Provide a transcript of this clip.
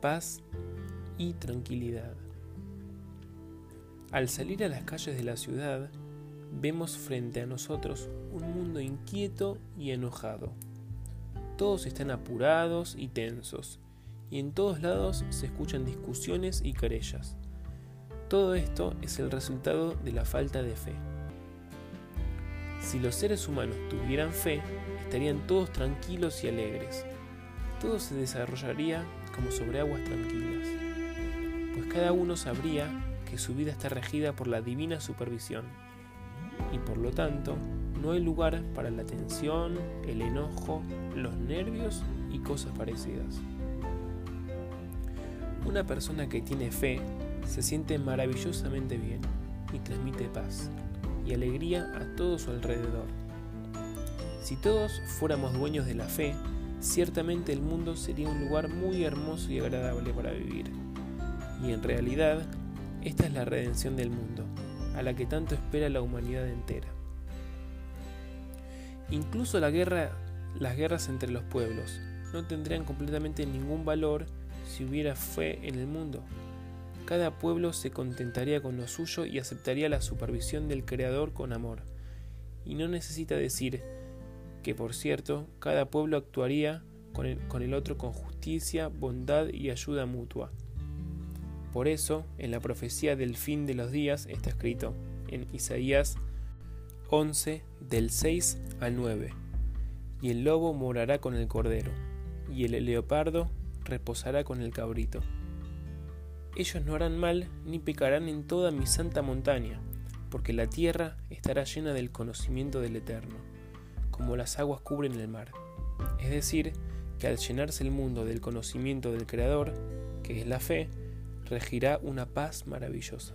paz y tranquilidad. Al salir a las calles de la ciudad, vemos frente a nosotros un mundo inquieto y enojado. Todos están apurados y tensos, y en todos lados se escuchan discusiones y querellas. Todo esto es el resultado de la falta de fe. Si los seres humanos tuvieran fe, estarían todos tranquilos y alegres. Todo se desarrollaría como sobre aguas tranquilas, pues cada uno sabría que su vida está regida por la divina supervisión, y por lo tanto no hay lugar para la tensión, el enojo, los nervios y cosas parecidas. Una persona que tiene fe se siente maravillosamente bien y transmite paz y alegría a todo su alrededor. Si todos fuéramos dueños de la fe, ciertamente el mundo sería un lugar muy hermoso y agradable para vivir. Y en realidad, esta es la redención del mundo, a la que tanto espera la humanidad entera. Incluso la guerra, las guerras entre los pueblos no tendrían completamente ningún valor si hubiera fe en el mundo. Cada pueblo se contentaría con lo suyo y aceptaría la supervisión del Creador con amor. Y no necesita decir que, por cierto, cada pueblo actuaría con el, otro con justicia, bondad y ayuda mutua. Por eso, en la profecía del fin de los días está escrito en Isaías 11 del 6 al 9, y el lobo morará con el cordero, y el leopardo reposará con el cabrito. Ellos no harán mal ni pecarán en toda mi santa montaña, porque la tierra estará llena del conocimiento del Eterno, como las aguas cubren el mar. Es decir, que al llenarse el mundo del conocimiento del Creador, que es la fe, regirá una paz maravillosa.